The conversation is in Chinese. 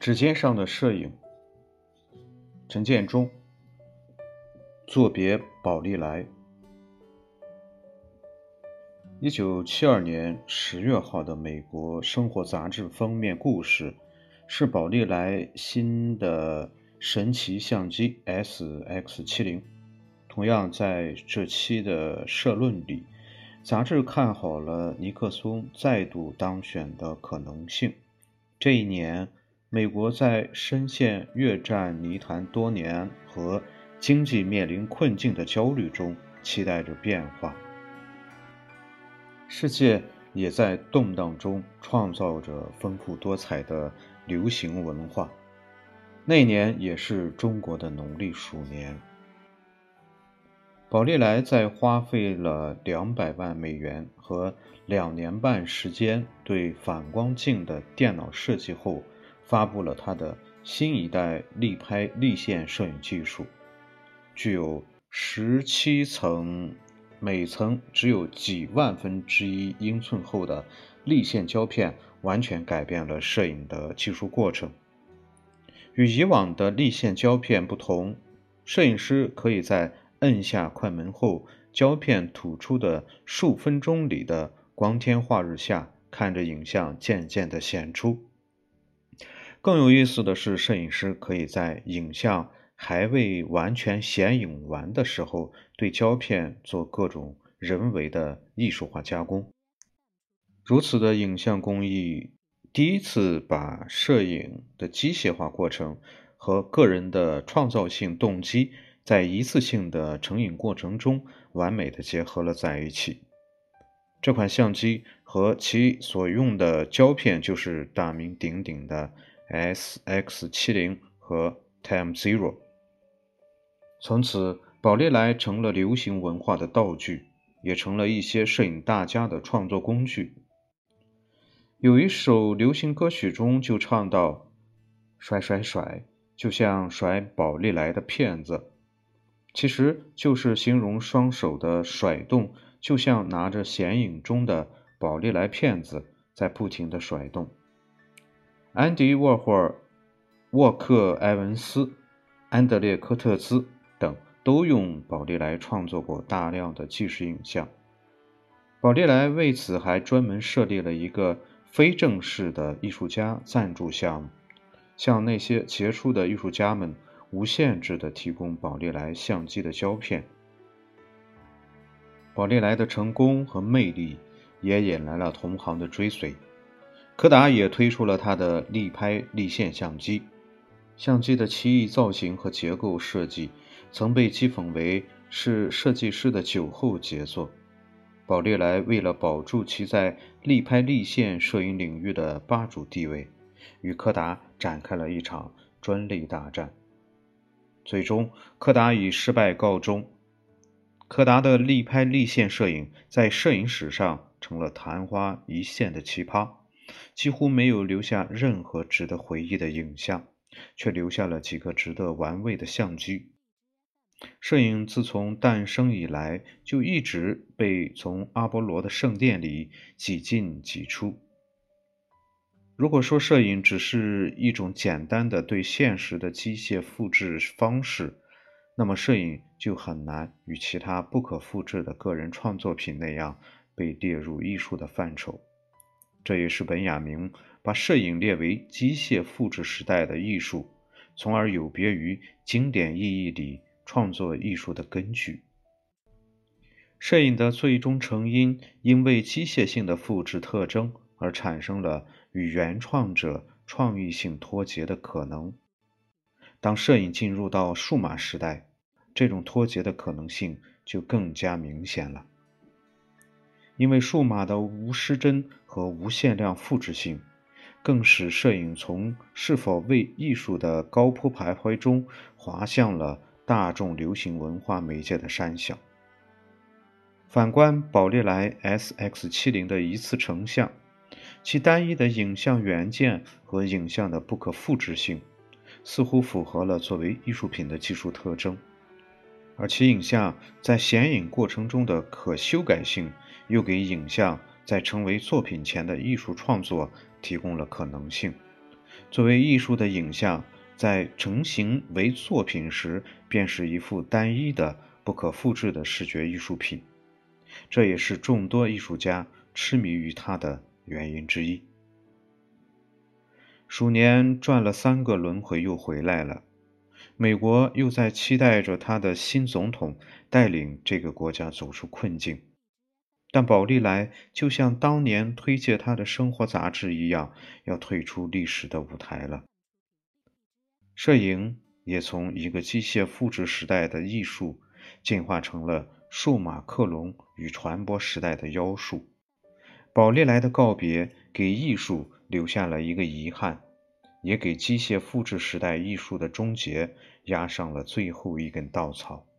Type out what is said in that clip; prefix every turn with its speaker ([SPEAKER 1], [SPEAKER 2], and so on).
[SPEAKER 1] 指尖上的摄影，陈建中。作别宝丽来。一九七二年十月号的美国生活杂志封面故事，是宝丽来新的神奇相机 SX 七零。同样在这期的社论里，杂志看好了尼克松再度当选的可能性。这一年。美国在深陷越战泥潭多年和经济面临困境的焦虑中，期待着变化。世界也在动荡中创造着丰富多彩的流行文化。那年也是中国的农历鼠年。宝丽来在花费了两百万美元和两年半时间对反光镜的电脑设计后。发布了它的新一代立拍立线摄影技术，具有十七层，每层只有几万分之一英寸厚的立线胶片，完全改变了摄影的技术过程。与以往的立线胶片不同，摄影师可以在摁下快门后，胶片吐出的数分钟里的光天化日下，看着影像渐渐的显出。更有意思的是，摄影师可以在影像还未完全显影完的时候，对胶片做各种人为的艺术化加工。如此的影像工艺，第一次把摄影的机械化过程和个人的创造性动机，在一次性的成影过程中完美的结合了在一起。这款相机和其所用的胶片，就是大名鼎鼎的。S X 七零和 Time Zero，从此宝丽来成了流行文化的道具，也成了一些摄影大家的创作工具。有一首流行歌曲中就唱到：“甩甩甩，就像甩宝丽来的片子。”其实就是形容双手的甩动，就像拿着显影中的宝丽来片子在不停的甩动。安迪沃霍尔、沃克埃文斯、安德烈科特兹等都用宝丽来创作过大量的纪实影像。宝丽来为此还专门设立了一个非正式的艺术家赞助项目，向那些杰出的艺术家们无限制地提供宝丽来相机的胶片。宝丽来的成功和魅力也引来了同行的追随。柯达也推出了它的立拍立线相机，相机的奇异造型和结构设计曾被讥讽为是设计师的酒后杰作。宝丽来为了保住其在立拍立线摄影领域的霸主地位，与柯达展开了一场专利大战。最终，柯达以失败告终。柯达的立拍立线摄影在摄影史上成了昙花一现的奇葩。几乎没有留下任何值得回忆的影像，却留下了几个值得玩味的相机。摄影自从诞生以来，就一直被从阿波罗的圣殿里挤进挤出。如果说摄影只是一种简单的对现实的机械复制方式，那么摄影就很难与其他不可复制的个人创作品那样被列入艺术的范畴。这也是本雅明把摄影列为机械复制时代的艺术，从而有别于经典意义里创作艺术的根据。摄影的最终成因，因为机械性的复制特征而产生了与原创者创意性脱节的可能。当摄影进入到数码时代，这种脱节的可能性就更加明显了。因为数码的无失真和无限量复制性，更使摄影从是否为艺术的高坡徘徊中滑向了大众流行文化媒介的山小。反观宝丽来 SX 七零的一次成像，其单一的影像元件和影像的不可复制性，似乎符合了作为艺术品的技术特征，而其影像在显影过程中的可修改性。又给影像在成为作品前的艺术创作提供了可能性，作为艺术的影像，在成型为作品时，便是一幅单一的、不可复制的视觉艺术品。这也是众多艺术家痴迷于它的原因之一。鼠年转了三个轮回，又回来了。美国又在期待着他的新总统带领这个国家走出困境，但宝利来就像当年推介他的生活杂志一样，要退出历史的舞台了。摄影也从一个机械复制时代的艺术，进化成了数码克隆与传播时代的妖术。宝利来的告别，给艺术留下了一个遗憾。也给机械复制时代艺术的终结压上了最后一根稻草。